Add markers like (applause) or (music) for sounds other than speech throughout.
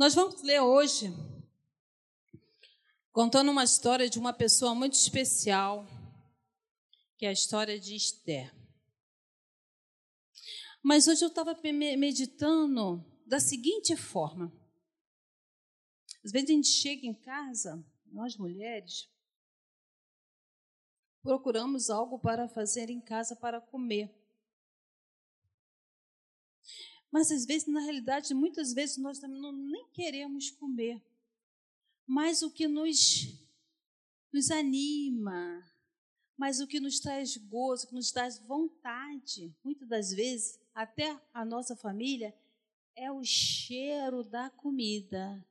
Nós vamos ler hoje, contando uma história de uma pessoa muito especial, que é a história de Esther. Mas hoje eu estava meditando da seguinte forma. Às vezes a gente chega em casa, nós mulheres, procuramos algo para fazer em casa para comer. Mas às vezes, na realidade, muitas vezes nós também não, nem queremos comer. Mas o que nos, nos anima, mas o que nos traz gozo, o que nos traz vontade, muitas das vezes, até a nossa família, é o cheiro da comida.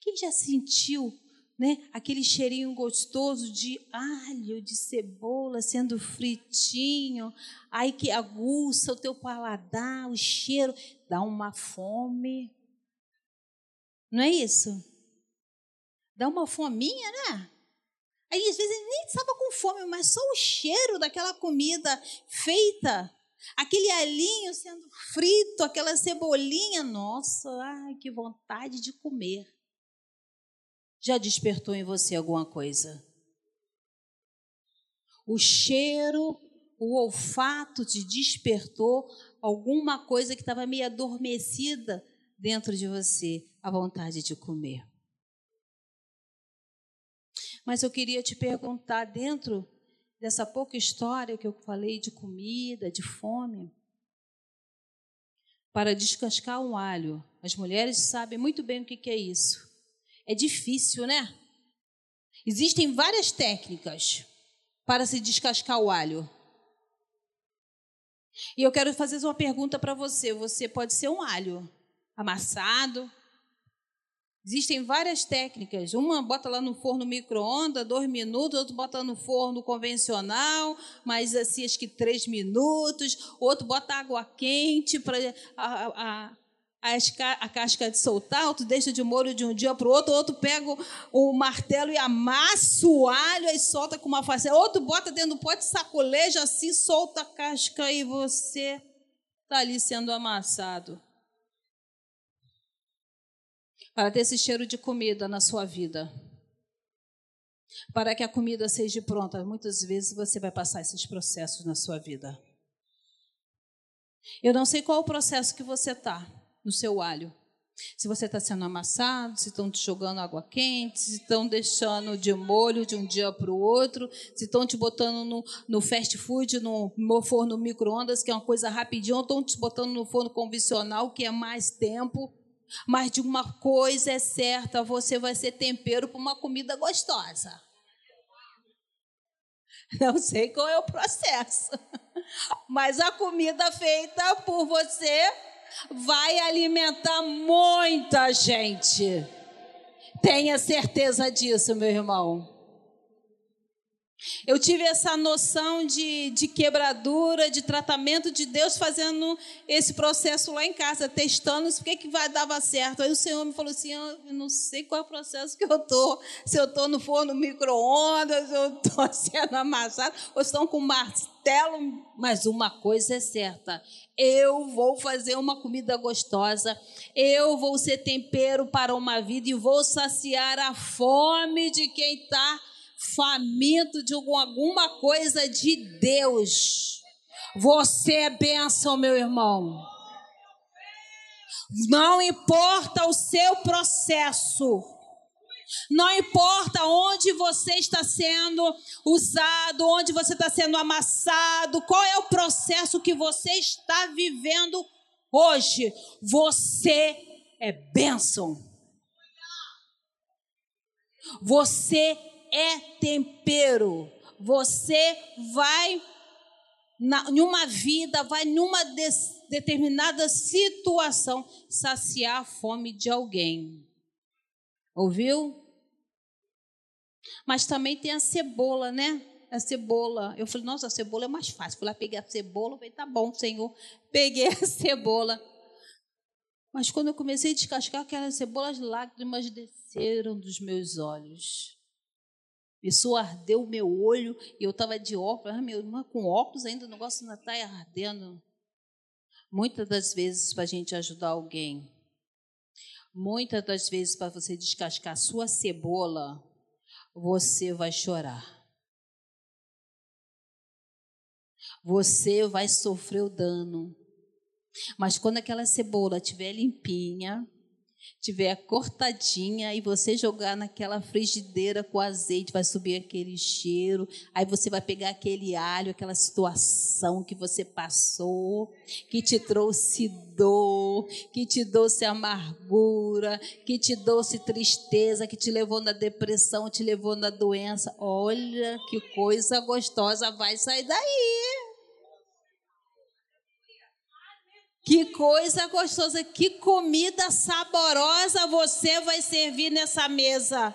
Quem já sentiu né, aquele cheirinho gostoso de alho, de cebola sendo fritinho, aí que aguça o teu paladar, o cheiro, dá uma fome. Não é isso? Dá uma fominha, né? Aí às vezes nem estava com fome, mas só o cheiro daquela comida feita, aquele alinho sendo frito, aquela cebolinha, nossa, ai, que vontade de comer já despertou em você alguma coisa? O cheiro, o olfato te despertou alguma coisa que estava meio adormecida dentro de você, a vontade de comer. Mas eu queria te perguntar, dentro dessa pouca história que eu falei de comida, de fome, para descascar um alho, as mulheres sabem muito bem o que é isso. É difícil, né? Existem várias técnicas para se descascar o alho. E eu quero fazer uma pergunta para você. Você pode ser um alho amassado. Existem várias técnicas. Uma bota lá no forno micro-ondas, dois minutos, outro bota no forno convencional, mas assim, acho que três minutos. Outro bota água quente para a casca de soltar, outro deixa de molho de um dia para o outro, outro pega o martelo e amassa o alho e solta com uma faca, outro bota dentro do pote, sacoleja assim, solta a casca e você está ali sendo amassado. Para ter esse cheiro de comida na sua vida. Para que a comida seja pronta, muitas vezes você vai passar esses processos na sua vida. Eu não sei qual o processo que você está no seu alho. Se você está sendo amassado, se estão te jogando água quente, se estão deixando de molho de um dia para o outro, se estão te botando no, no fast food, no, no forno micro-ondas, que é uma coisa rapidinho, ou estão te botando no forno convencional, que é mais tempo. Mas de uma coisa é certa, você vai ser tempero para uma comida gostosa. Não sei qual é o processo, (laughs) mas a comida feita por você vai alimentar muita gente. Tenha certeza disso, meu irmão. Eu tive essa noção de, de quebradura, de tratamento de Deus fazendo esse processo lá em casa, testando o que, que vai dava certo. Aí o Senhor me falou assim: ah, eu não sei qual é o processo que eu estou, se eu estou no forno micro-ondas, eu estou (laughs) sendo amassado, ou estão com martelo, mas uma coisa é certa: eu vou fazer uma comida gostosa, eu vou ser tempero para uma vida e vou saciar a fome de quem está faminto de alguma coisa de Deus. Você é bênção, meu irmão. Não importa o seu processo. Não importa onde você está sendo usado, onde você está sendo amassado, qual é o processo que você está vivendo hoje. Você é bênção. Você é tempero. Você vai na, em uma vida, vai numa determinada situação saciar a fome de alguém. Ouviu? Mas também tem a cebola, né? A cebola. Eu falei, nossa, a cebola é mais fácil. Fui lá, peguei a cebola, falei, tá bom, Senhor. (laughs) Peguei a cebola. Mas quando eu comecei a descascar aquelas cebolas, lágrimas desceram dos meus olhos. Isso ardeu o meu olho e eu estava de óculos. Ah, meu irmão, com óculos ainda o negócio ainda está ardendo. Muitas das vezes, para a gente ajudar alguém, Muitas das vezes, para você descascar sua cebola, você vai chorar. Você vai sofrer o dano. Mas quando aquela cebola estiver limpinha, tiver cortadinha e você jogar naquela frigideira com azeite, vai subir aquele cheiro. Aí você vai pegar aquele alho, aquela situação que você passou, que te trouxe dor, que te trouxe amargura, que te trouxe tristeza, que te levou na depressão, te levou na doença. Olha que coisa gostosa vai sair daí. Que coisa gostosa, que comida saborosa você vai servir nessa mesa.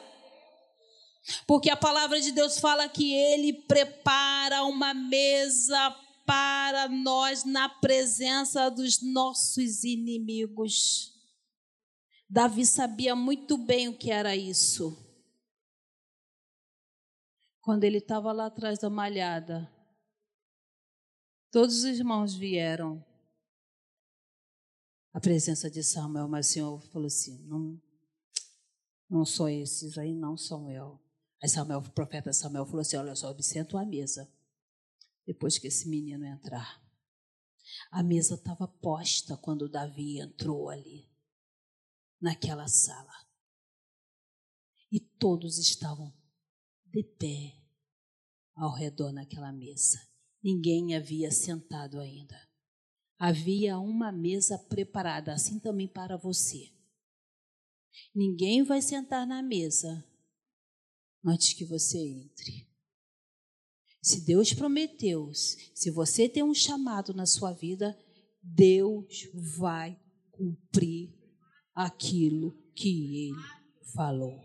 Porque a palavra de Deus fala que ele prepara uma mesa para nós na presença dos nossos inimigos. Davi sabia muito bem o que era isso. Quando ele estava lá atrás da malhada, todos os irmãos vieram a presença de Samuel, mas o Senhor falou assim: não, não sou esses aí, não, Samuel. Aí Samuel, o profeta Samuel falou assim: olha só, obsento a mesa, depois que esse menino entrar. A mesa estava posta quando Davi entrou ali, naquela sala. E todos estavam de pé ao redor naquela mesa. Ninguém havia sentado ainda havia uma mesa preparada, assim também para você. Ninguém vai sentar na mesa antes que você entre. Se Deus prometeu, se você tem um chamado na sua vida, Deus vai cumprir aquilo que Ele falou.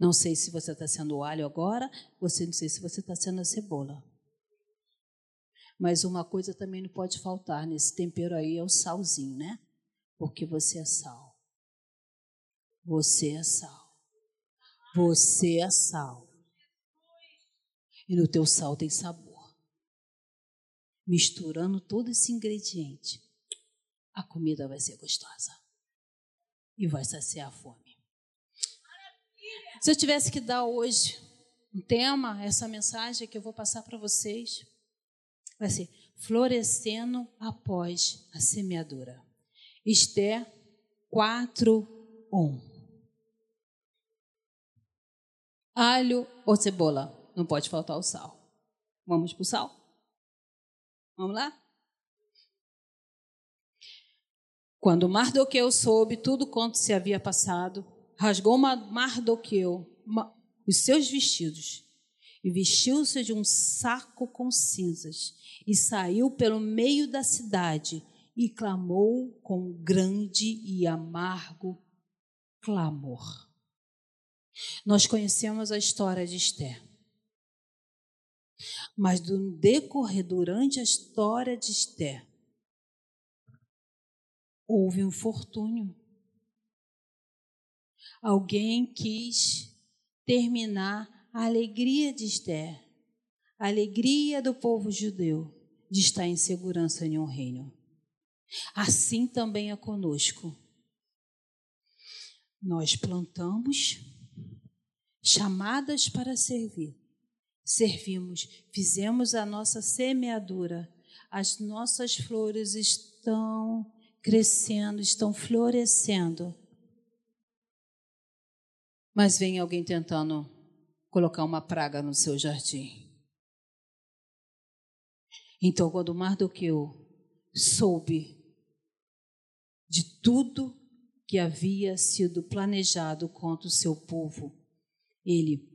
Não sei se você está sendo alho agora, você não sei se você está sendo a cebola. Mas uma coisa também não pode faltar nesse tempero aí é o salzinho, né? Porque você é sal. Você é sal. Você é sal. E no teu sal tem sabor. Misturando todo esse ingrediente, a comida vai ser gostosa. E vai saciar a fome. Se eu tivesse que dar hoje um tema, essa mensagem que eu vou passar para vocês, vai ser florescendo após a semeadura. Esther 4, 1. Alho ou cebola? Não pode faltar o sal. Vamos para o sal? Vamos lá? Quando Mardoqueu soube tudo quanto se havia passado, rasgou Mardoqueu os seus vestidos e vestiu-se de um saco com cinzas e saiu pelo meio da cidade e clamou com grande e amargo clamor. Nós conhecemos a história de Esther. Mas do decorrer durante a história de Esther, houve um fortúnio. Alguém quis terminar a alegria de Esther, a alegria do povo judeu de estar em segurança em um reino. Assim também é conosco. Nós plantamos, chamadas para servir. Servimos, fizemos a nossa semeadura, as nossas flores estão crescendo, estão florescendo. Mas vem alguém tentando colocar uma praga no seu jardim. Então, quando Mardoqueu soube de tudo que havia sido planejado contra o seu povo, ele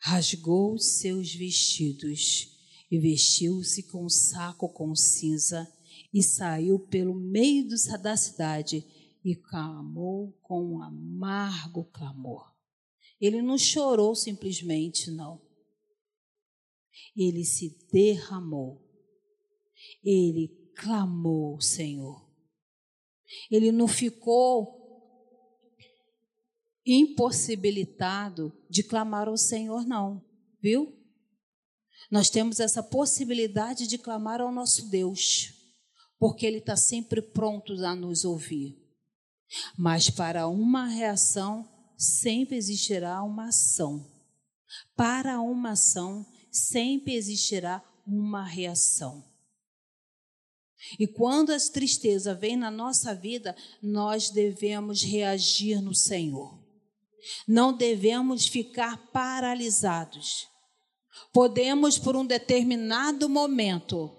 rasgou seus vestidos e vestiu-se com um saco com cinza e saiu pelo meio da cidade e clamou com um amargo clamor. Ele não chorou simplesmente, não. Ele se derramou. Ele clamou o Senhor. Ele não ficou impossibilitado de clamar ao Senhor, não, viu? Nós temos essa possibilidade de clamar ao nosso Deus, porque Ele está sempre pronto a nos ouvir. Mas para uma reação sempre existirá uma ação. Para uma ação sempre existirá uma reação. E quando a tristeza vem na nossa vida, nós devemos reagir no Senhor. Não devemos ficar paralisados. Podemos, por um determinado momento,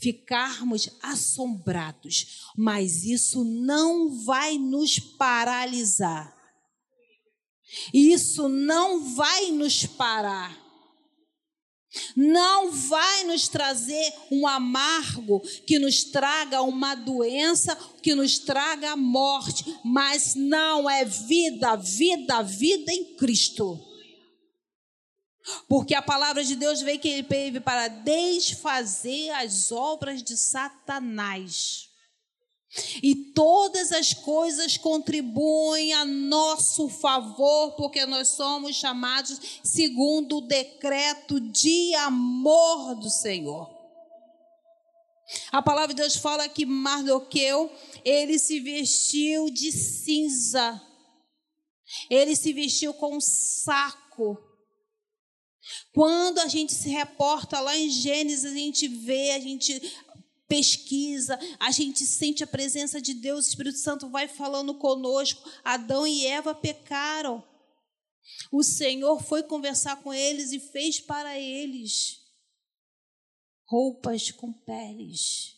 ficarmos assombrados, mas isso não vai nos paralisar. Isso não vai nos parar não vai nos trazer um amargo que nos traga uma doença, que nos traga a morte, mas não é vida, vida, vida em Cristo. Porque a palavra de Deus veio que ele veio para desfazer as obras de Satanás. E todas as coisas contribuem a nosso favor, porque nós somos chamados segundo o decreto de amor do Senhor. A palavra de Deus fala que Mardoqueu, ele se vestiu de cinza. Ele se vestiu com um saco. Quando a gente se reporta lá em Gênesis, a gente vê, a gente pesquisa, a gente sente a presença de Deus, o Espírito Santo vai falando conosco. Adão e Eva pecaram. O Senhor foi conversar com eles e fez para eles roupas com peles.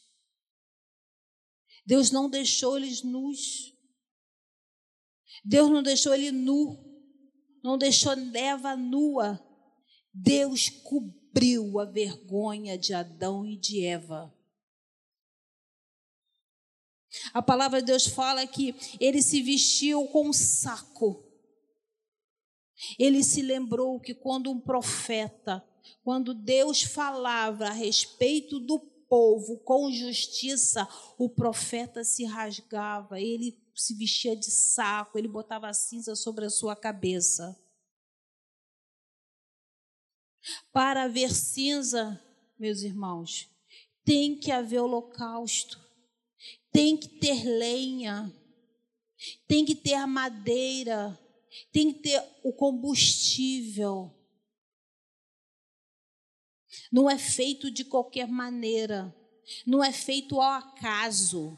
Deus não deixou eles nus. Deus não deixou ele nu. Não deixou Eva nua. Deus cobriu a vergonha de Adão e de Eva. A palavra de Deus fala que ele se vestiu com um saco. Ele se lembrou que quando um profeta, quando Deus falava a respeito do povo com justiça, o profeta se rasgava, ele se vestia de saco, ele botava cinza sobre a sua cabeça. Para haver cinza, meus irmãos, tem que haver holocausto tem que ter lenha, tem que ter a madeira, tem que ter o combustível. Não é feito de qualquer maneira, não é feito ao acaso.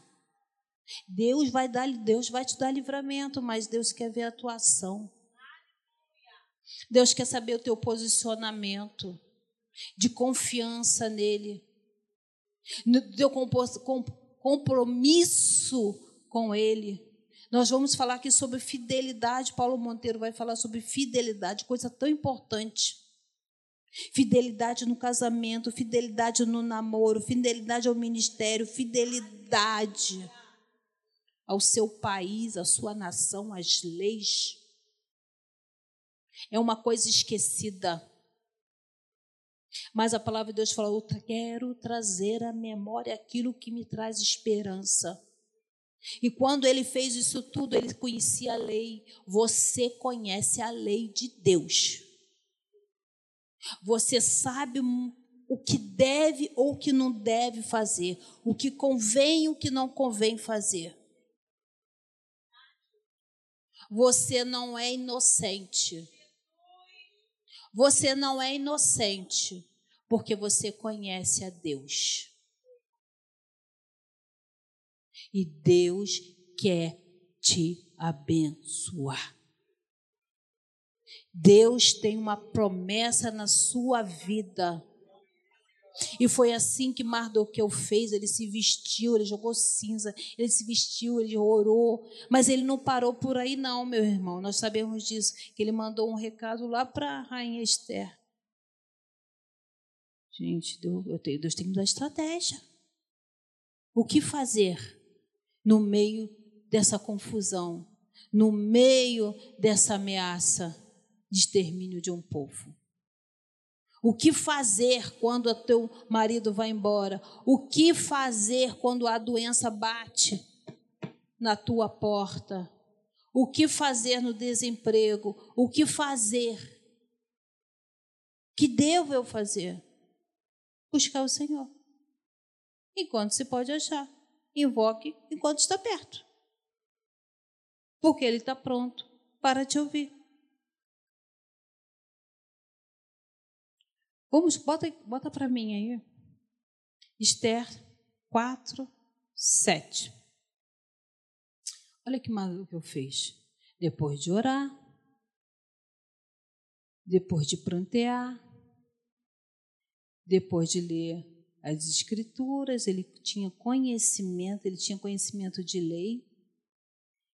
Deus vai dar, Deus vai te dar livramento, mas Deus quer ver a tua ação. Deus quer saber o teu posicionamento de confiança nele, no teu compromisso com Ele. Nós vamos falar aqui sobre fidelidade. Paulo Monteiro vai falar sobre fidelidade, coisa tão importante. Fidelidade no casamento, fidelidade no namoro, fidelidade ao ministério, fidelidade ao seu país, à sua nação, às leis. É uma coisa esquecida. Mas a palavra de Deus fala: quero trazer à memória aquilo que me traz esperança. E quando ele fez isso tudo, ele conhecia a lei. Você conhece a lei de Deus. Você sabe o que deve ou o que não deve fazer, o que convém e o que não convém fazer. Você não é inocente. Você não é inocente, porque você conhece a Deus. E Deus quer te abençoar. Deus tem uma promessa na sua vida. E foi assim que Mardoqueu fez, ele se vestiu, ele jogou cinza, ele se vestiu, ele orou, mas ele não parou por aí não, meu irmão. Nós sabemos disso, que ele mandou um recado lá para a rainha Esther. Gente, Deus, Deus tem que dar estratégia. O que fazer no meio dessa confusão, no meio dessa ameaça de extermínio de um povo? O que fazer quando o teu marido vai embora? O que fazer quando a doença bate na tua porta? O que fazer no desemprego? O que fazer? Que devo eu fazer? Buscar o Senhor. Enquanto se pode achar. Invoque enquanto está perto. porque ele está pronto para te ouvir. Vamos, bota, bota para mim aí. Esther 4, 7. Olha que maluco eu fiz. Depois de orar, depois de prantear, depois de ler as escrituras, ele tinha conhecimento, ele tinha conhecimento de lei.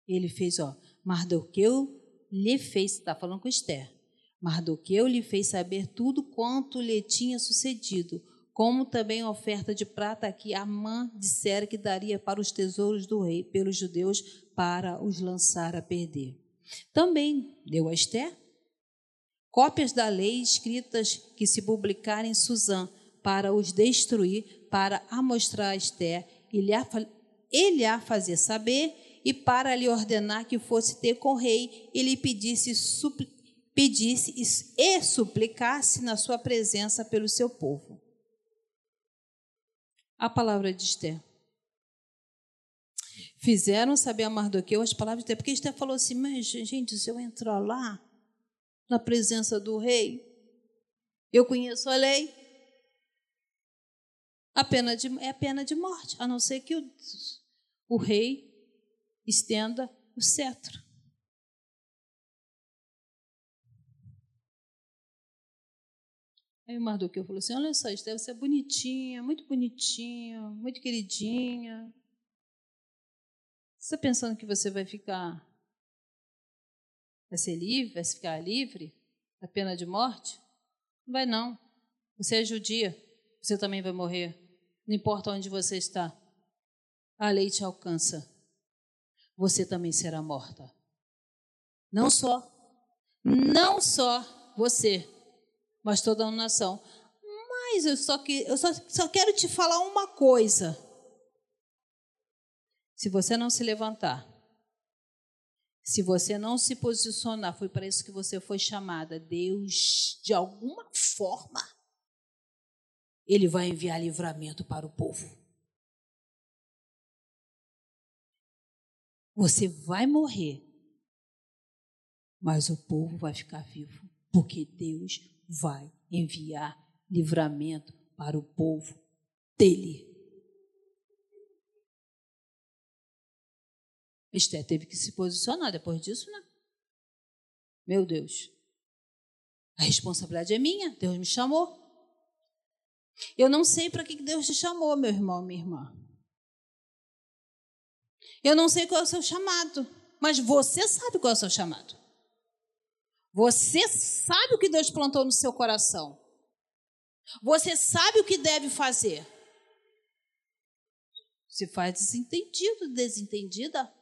Ele fez, ó, Mardoqueu lhe fez, está falando com Esther. Mardoqueu lhe fez saber tudo quanto lhe tinha sucedido, como também a oferta de prata que Amã dissera que daria para os tesouros do rei, pelos judeus, para os lançar a perder. Também deu a Esther cópias da lei escritas que se publicarem em Suzã, para os destruir, para amostrar a Esther e lhe a, ele a fazer saber, e para lhe ordenar que fosse ter com o rei e lhe pedisse, supl, pedisse e suplicasse na sua presença pelo seu povo. A palavra de Esther. Fizeram saber a Mardoqueu as palavras de Esther, porque Esther falou assim: Mas, gente, se eu entrar lá, na presença do rei, eu conheço a lei, a pena de, é a pena de morte, a não ser que o, o rei estenda o cetro. Aí o Mardoqueu falou assim: Olha só, Esther, você é bonitinha, muito bonitinha, muito queridinha. Você está pensando que você vai ficar. Vai ser livre? Vai ficar livre da pena de morte? Não vai, não. Você é judia, você também vai morrer. Não importa onde você está, a lei te alcança. Você também será morta. Não só, não só você, mas toda a nação. Mas eu só, que, eu só, só quero te falar uma coisa. Se você não se levantar, se você não se posicionar, foi para isso que você foi chamada. Deus, de alguma forma, ele vai enviar livramento para o povo. Você vai morrer, mas o povo vai ficar vivo, porque Deus vai enviar livramento para o povo dele. Esté teve que se posicionar depois disso, né? Meu Deus. A responsabilidade é minha, Deus me chamou. Eu não sei para que Deus te chamou, meu irmão, minha irmã. Eu não sei qual é o seu chamado, mas você sabe qual é o seu chamado. Você sabe o que Deus plantou no seu coração. Você sabe o que deve fazer. Se faz desentendido, desentendida.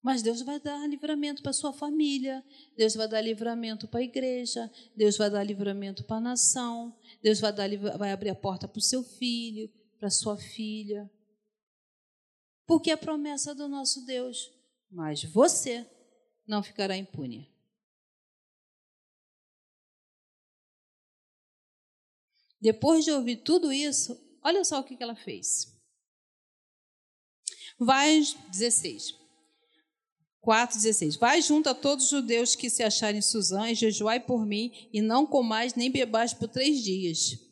Mas Deus vai dar livramento para sua família, Deus vai dar livramento para a igreja, Deus vai dar livramento para a nação, Deus vai, dar, vai abrir a porta para o seu filho, para sua filha. Porque é a promessa do nosso Deus. Mas você não ficará impune. Depois de ouvir tudo isso, olha só o que ela fez. Vai 16. 4,16. Vai junto a todos os judeus que se acharem em Suzã e jejuai por mim, e não comais nem bebais por três dias.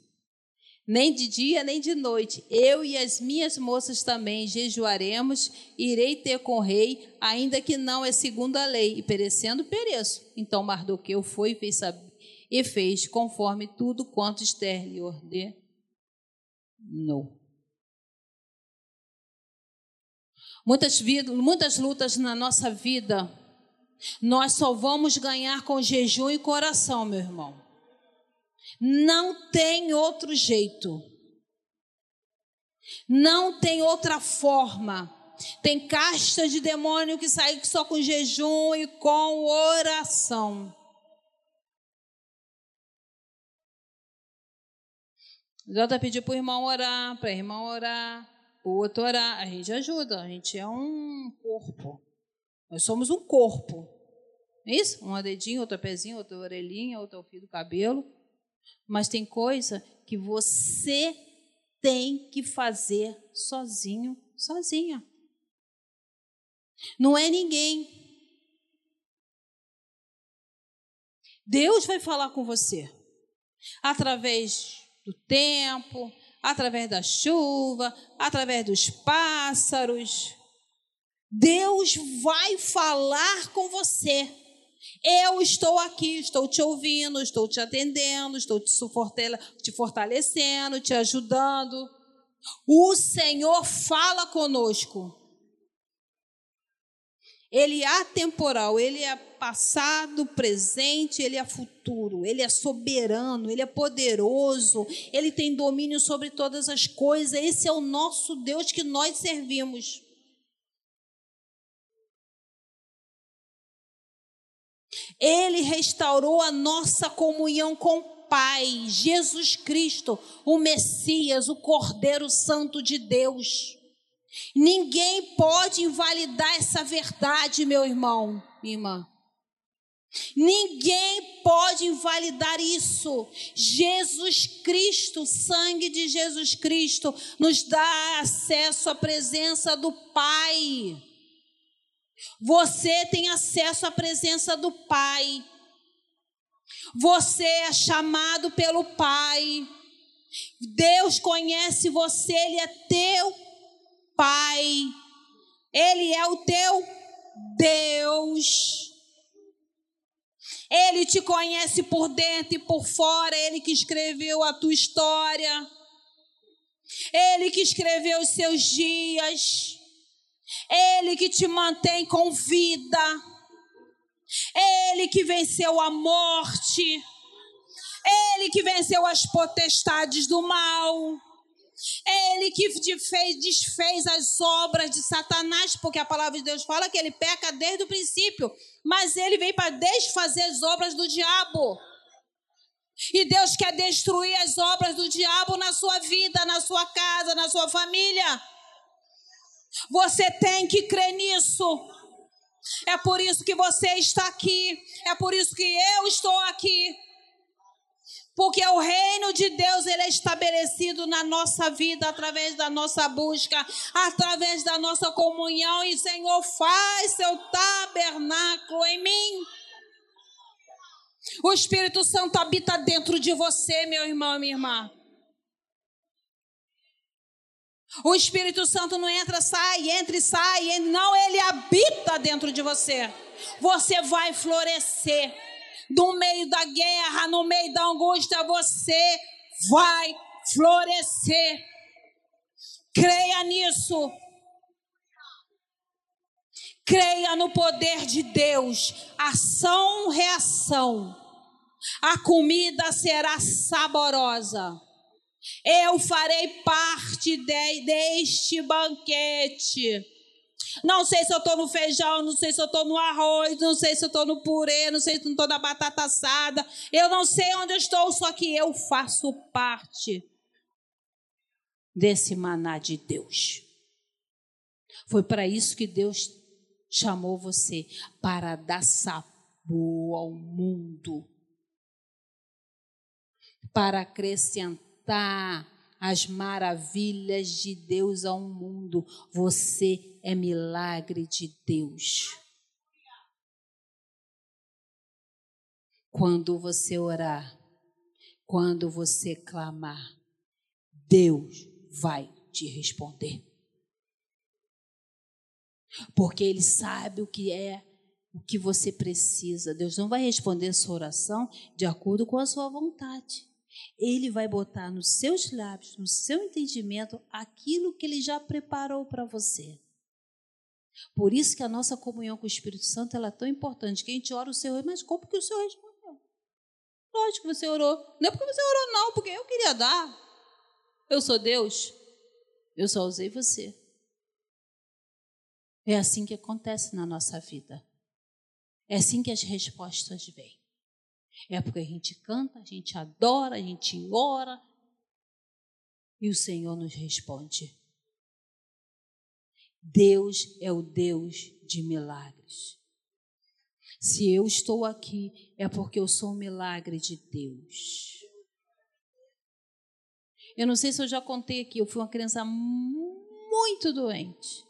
Nem de dia, nem de noite. Eu e as minhas moças também jejuaremos, irei ter com o rei, ainda que não é segundo a lei, e perecendo, pereço. Então Mardoqueu foi e fez, e fez conforme tudo quanto Esther lhe ordenou. Muitas, muitas lutas na nossa vida, nós só vamos ganhar com jejum e coração, meu irmão. Não tem outro jeito. Não tem outra forma. Tem castas de demônio que saem só com jejum e com oração. Já pediu para o irmão orar, para a irmã orar o outro orar, a gente ajuda, a gente é um corpo. Nós somos um corpo. É isso? Um dedinho, outro pezinho, outra orelhinha, outro fio do cabelo. Mas tem coisa que você tem que fazer sozinho, sozinha. Não é ninguém. Deus vai falar com você através do tempo, através da chuva, através dos pássaros. Deus vai falar com você. Eu estou aqui, estou te ouvindo, estou te atendendo, estou te fortalecendo, te ajudando. O Senhor fala conosco. Ele é atemporal, ele é passado, presente, ele é futuro, ele é soberano, ele é poderoso, ele tem domínio sobre todas as coisas. Esse é o nosso Deus que nós servimos. Ele restaurou a nossa comunhão com o Pai, Jesus Cristo, o Messias, o Cordeiro Santo de Deus. Ninguém pode invalidar essa verdade, meu irmão, minha irmã. Ninguém pode invalidar isso. Jesus Cristo, sangue de Jesus Cristo, nos dá acesso à presença do Pai. Você tem acesso à presença do Pai. Você é chamado pelo Pai. Deus conhece você, Ele é teu Pai. Ele é o teu Deus. Ele te conhece por dentro e por fora, Ele que escreveu a tua história. Ele que escreveu os seus dias. Ele que te mantém com vida. Ele que venceu a morte. Ele que venceu as potestades do mal. Ele que desfez, desfez as obras de Satanás, porque a palavra de Deus fala que ele peca desde o princípio, mas ele veio para desfazer as obras do diabo. E Deus quer destruir as obras do diabo na sua vida, na sua casa, na sua família. Você tem que crer nisso. É por isso que você está aqui. É por isso que eu estou aqui. Porque o reino de Deus ele é estabelecido na nossa vida através da nossa busca, através da nossa comunhão e Senhor faz seu tabernáculo em mim. O Espírito Santo habita dentro de você, meu irmão, minha irmã. O Espírito Santo não entra, sai, entra e sai, não, ele habita dentro de você. Você vai florescer. No meio da guerra, no meio da angústia, você vai florescer. Creia nisso. Creia no poder de Deus. Ação, reação. A comida será saborosa. Eu farei parte de, deste banquete. Não sei se eu estou no feijão, não sei se eu estou no arroz, não sei se eu estou no purê, não sei se eu estou na batata assada. Eu não sei onde eu estou, só que eu faço parte desse maná de Deus. Foi para isso que Deus chamou você para dar sabor ao mundo, para acrescentar as maravilhas de Deus ao mundo. Você é milagre de Deus. Quando você orar, quando você clamar, Deus vai te responder. Porque Ele sabe o que é o que você precisa. Deus não vai responder sua oração de acordo com a sua vontade. Ele vai botar nos seus lábios, no seu entendimento, aquilo que ele já preparou para você. Por isso que a nossa comunhão com o Espírito Santo é tão importante. Que a gente ora o Senhor, mas como que o Senhor respondeu? Lógico que você orou. Não é porque você orou, não, porque eu queria dar. Eu sou Deus. Eu só usei você. É assim que acontece na nossa vida. É assim que as respostas vêm. É porque a gente canta, a gente adora, a gente ora e o Senhor nos responde. Deus é o Deus de milagres. Se eu estou aqui, é porque eu sou um milagre de Deus. Eu não sei se eu já contei aqui, eu fui uma criança muito doente,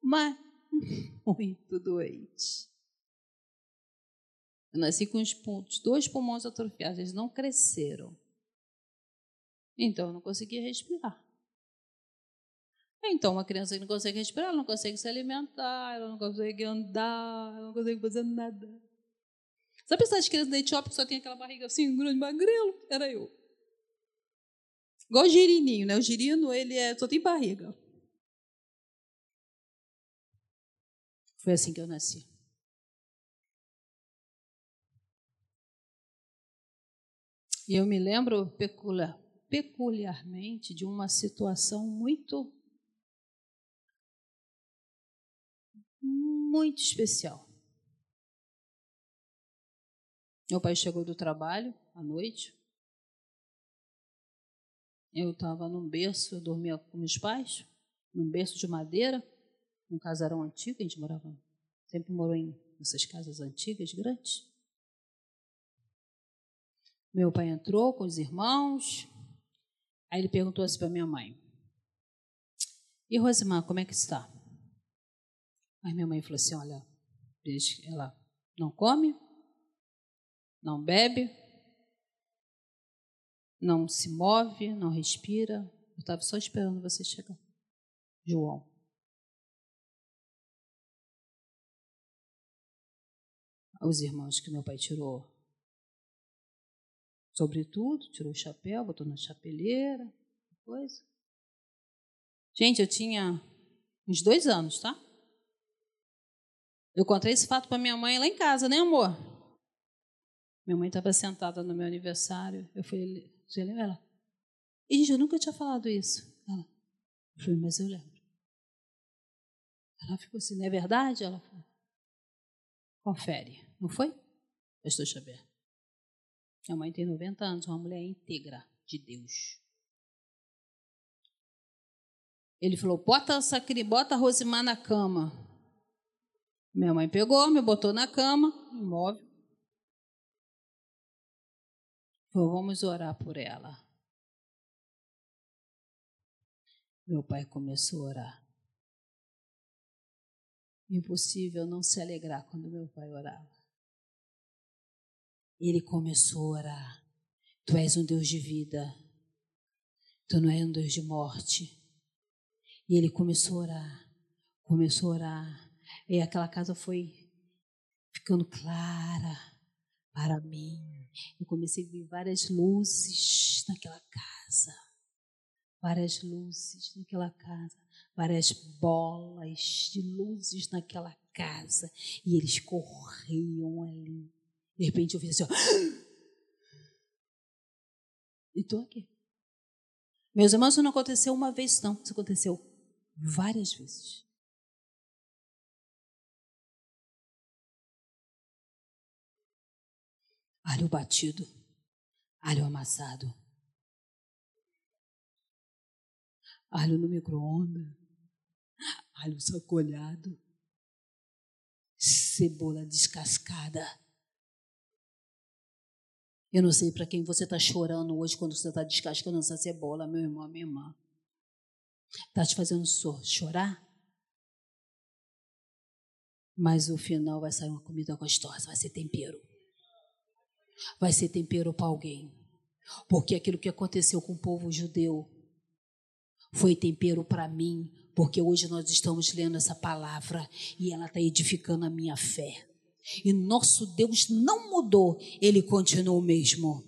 mas (laughs) muito doente. Eu nasci com os pontos, dois pulmões atrofiados, eles não cresceram. Então eu não conseguia respirar. Então, uma criança que não consegue respirar, ela não consegue se alimentar, ela não consegue andar, ela não consegue fazer nada. Sabe essas crianças da Etiópia que só tem aquela barriga assim, grande, magrelo? Era eu. Igual o girininho, né? O girino, ele é, só tem barriga. Foi assim que eu nasci. Eu me lembro peculiar, peculiarmente de uma situação muito, muito especial. Meu pai chegou do trabalho à noite. Eu estava num berço, eu dormia com meus pais, num berço de madeira um casarão antigo, a gente morava, sempre morou em essas casas antigas, grandes. Meu pai entrou com os irmãos, aí ele perguntou assim para minha mãe: E Rosimar, como é que está? Aí minha mãe falou assim: Olha, ela não come, não bebe, não se move, não respira. Eu estava só esperando você chegar. João. os irmãos que meu pai tirou. Sobretudo, tirou o chapéu, botou na chapeleira, coisa. Gente, eu tinha uns dois anos, tá? Eu contei esse fato para minha mãe lá em casa, né, amor? Minha mãe estava sentada no meu aniversário. Eu falei, você lembra? Ela, e eu nunca tinha falado isso. Ela, eu falei, mas eu lembro. Ela ficou assim, não é verdade? Ela falou, confere. Não foi? Pastor Xavier. Minha mãe tem 90 anos, uma mulher íntegra de Deus. Ele falou: bota, essa, bota a Rosimar na cama. Minha mãe pegou, me botou na cama, imóvel. Falou: vamos orar por ela. Meu pai começou a orar. Impossível não se alegrar quando meu pai orava. Ele começou a orar. Tu és um Deus de vida. Tu não és um Deus de morte. E ele começou a orar. Começou a orar. E aquela casa foi ficando clara para mim. Eu comecei a ver várias luzes naquela casa. Várias luzes naquela casa. Várias bolas de luzes naquela casa. E eles corriam ali de repente eu fiz assim, ó. E estou aqui. Meus irmãos, isso não aconteceu uma vez, não. Isso aconteceu várias vezes. Alho batido, alho amassado, alho no micro-ondas, alho sacolhado, cebola descascada eu não sei para quem você está chorando hoje quando você está descascando essa cebola, meu irmão, minha irmã. Está te fazendo chorar? Mas o final vai sair uma comida gostosa, vai ser tempero. Vai ser tempero para alguém. Porque aquilo que aconteceu com o povo judeu foi tempero para mim, porque hoje nós estamos lendo essa palavra e ela está edificando a minha fé. E nosso Deus não mudou, ele continua o mesmo.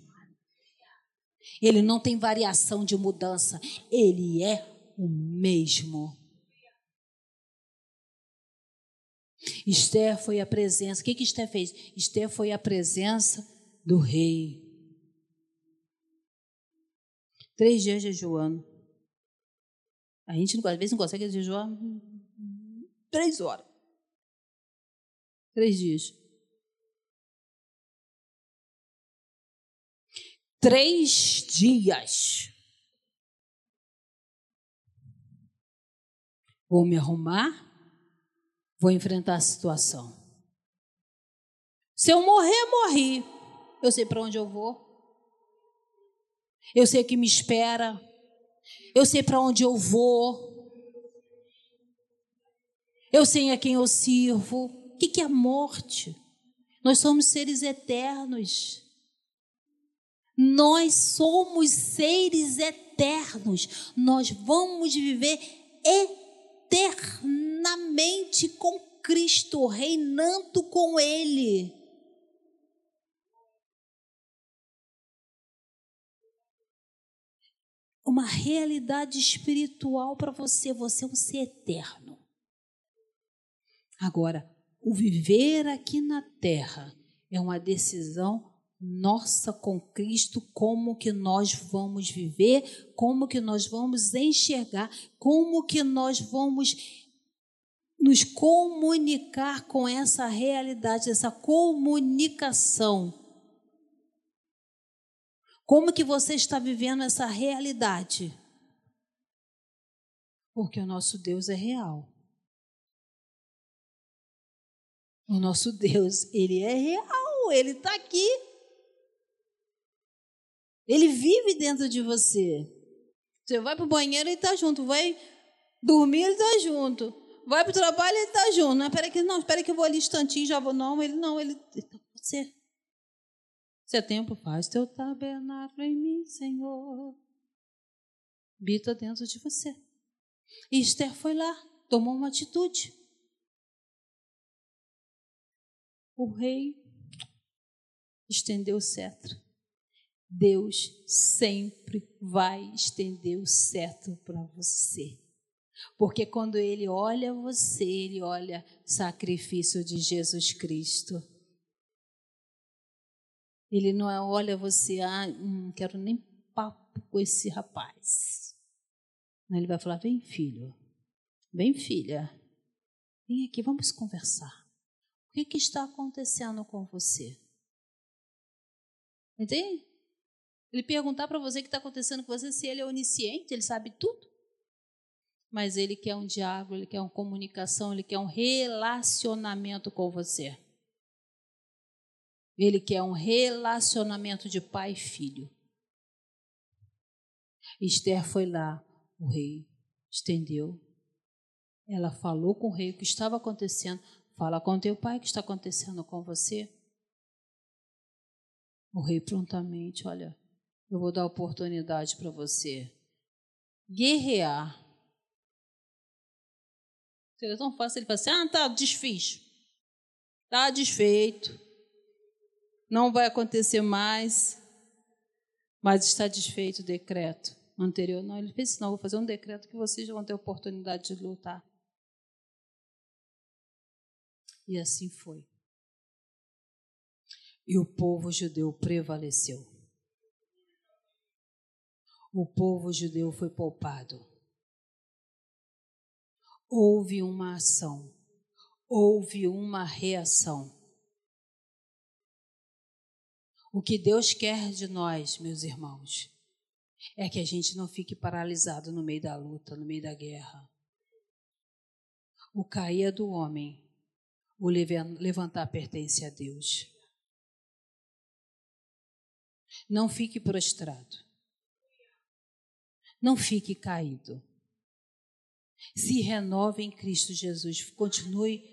Ele não tem variação de mudança, ele é o mesmo. Esther foi a presença. O que, que Esther fez? Esther foi a presença do rei. Três dias jejuando. A gente às vezes não consegue jejuar três horas. Três dias. Três dias. Vou me arrumar, vou enfrentar a situação. Se eu morrer, morri. Eu sei para onde eu vou. Eu sei o que me espera. Eu sei para onde eu vou. Eu sei a quem eu sirvo. O que é morte? Nós somos seres eternos. Nós somos seres eternos. Nós vamos viver eternamente com Cristo, reinando com Ele. Uma realidade espiritual para você, você é um ser eterno. Agora, o viver aqui na terra é uma decisão nossa com Cristo, como que nós vamos viver, como que nós vamos enxergar, como que nós vamos nos comunicar com essa realidade, essa comunicação. Como que você está vivendo essa realidade? Porque o nosso Deus é real. O nosso Deus, ele é real, ele está aqui. Ele vive dentro de você. Você vai para o banheiro, ele está junto. Vai dormir, ele está junto. Vai para o trabalho, ele está junto. Não, espera que, não, espera que eu vou ali instantinho, já vou. Não, ele não, ele está com você. Se é tempo, faz teu tabernáculo em mim, Senhor. Bita dentro de você. E Esther foi lá, tomou uma atitude. O rei estendeu o cetro. Deus sempre vai estender o cetro para você. Porque quando ele olha você, ele olha sacrifício de Jesus Cristo. Ele não olha você, ah, não quero nem papo com esse rapaz. Ele vai falar: vem, filho, vem, filha, vem aqui, vamos conversar. Que, que está acontecendo com você? Entende? Ele perguntar para você o que está acontecendo com você, se ele é onisciente, ele sabe tudo. Mas ele quer um diálogo, ele quer uma comunicação, ele quer um relacionamento com você. Ele quer um relacionamento de pai e filho. Esther foi lá, o rei estendeu. Ela falou com o rei o que estava acontecendo. Fala com teu pai o que está acontecendo com você. O rei prontamente, olha, eu vou dar oportunidade para você guerrear. Seria tão fácil ele falar assim: ah, tá, desfiz. Tá desfeito. Não vai acontecer mais. Mas está desfeito o decreto anterior. Não, ele fez não, vou fazer um decreto que vocês vão ter oportunidade de lutar. E assim foi. E o povo judeu prevaleceu o povo judeu foi poupado. Houve uma ação, houve uma reação. O que Deus quer de nós, meus irmãos, é que a gente não fique paralisado no meio da luta, no meio da guerra. O cair é do homem, o levantar pertence a Deus. Não fique prostrado. Não fique caído. Se renove em Cristo Jesus. Continue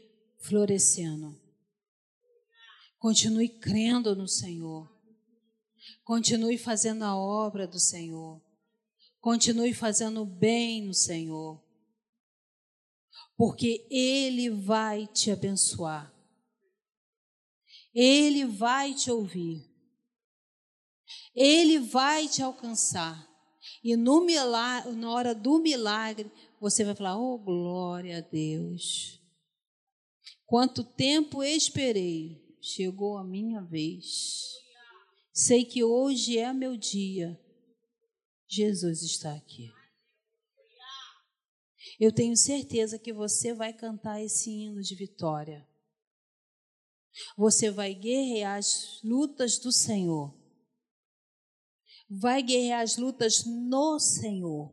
florescendo. Continue crendo no Senhor. Continue fazendo a obra do Senhor. Continue fazendo o bem no Senhor. Porque Ele vai te abençoar. Ele vai te ouvir. Ele vai te alcançar. E no milagre, na hora do milagre, você vai falar: Oh, glória a Deus. Quanto tempo esperei, chegou a minha vez. Sei que hoje é meu dia. Jesus está aqui. Eu tenho certeza que você vai cantar esse hino de vitória. Você vai guerrear as lutas do Senhor vai guerrear as lutas no Senhor.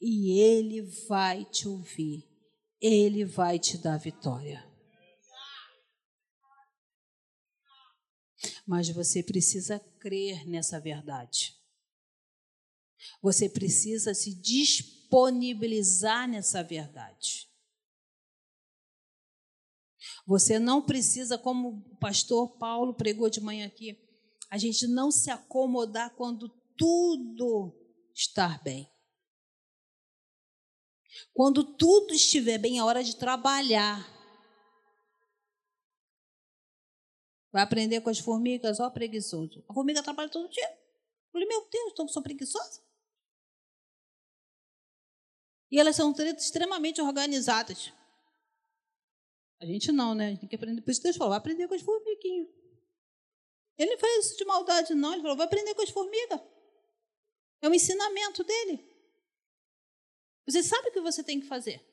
E Ele vai te ouvir, Ele vai te dar vitória. Mas você precisa crer nessa verdade. Você precisa se disponibilizar nessa verdade. Você não precisa, como o pastor Paulo pregou de manhã aqui, a gente não se acomodar quando tudo está bem. Quando tudo estiver bem, é hora de trabalhar. Vai aprender com as formigas, ó preguiçoso. A formiga trabalha todo dia. Eu falei, meu Deus, então sou preguiçosa? E elas são extremamente organizadas. A gente não, né? A gente tem que aprender. Por isso Deus falou, vai aprender com as formiguinhas. Ele não fez isso de maldade, não. Ele falou, vai aprender com as formigas. É o ensinamento dele. Você sabe o que você tem que fazer.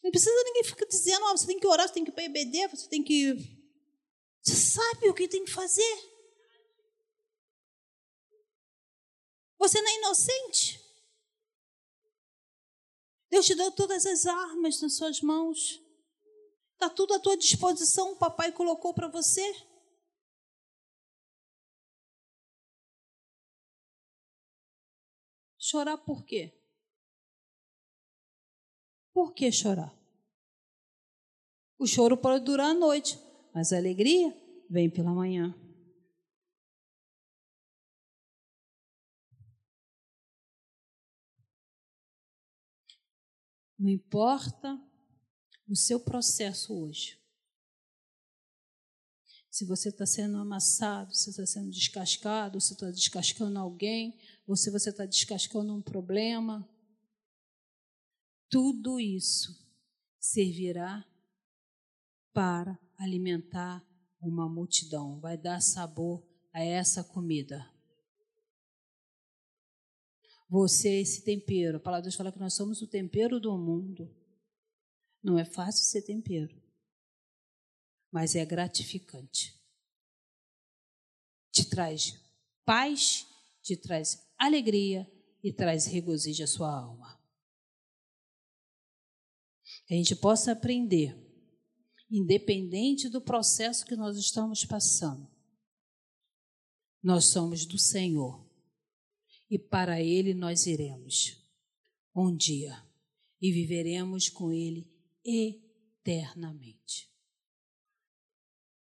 Não precisa ninguém ficar dizendo, oh, você tem que orar, você tem que ir para EBD, você tem que. Você sabe o que tem que fazer. Você não é inocente. Deus te deu todas as armas nas suas mãos. Está tudo à tua disposição, o papai colocou para você. Chorar por quê? Por que chorar? O choro pode durar a noite, mas a alegria vem pela manhã. Não importa o seu processo hoje. Se você está sendo amassado, se está sendo descascado, se está descascando alguém, ou se você está descascando um problema, tudo isso servirá para alimentar uma multidão, vai dar sabor a essa comida. Você é esse tempero. A palavra de Deus fala que nós somos o tempero do mundo. Não é fácil ser tempero, mas é gratificante. Te traz paz, te traz alegria e traz regozijo à sua alma. Que a gente possa aprender, independente do processo que nós estamos passando, nós somos do Senhor e para Ele nós iremos um dia e viveremos com Ele eternamente.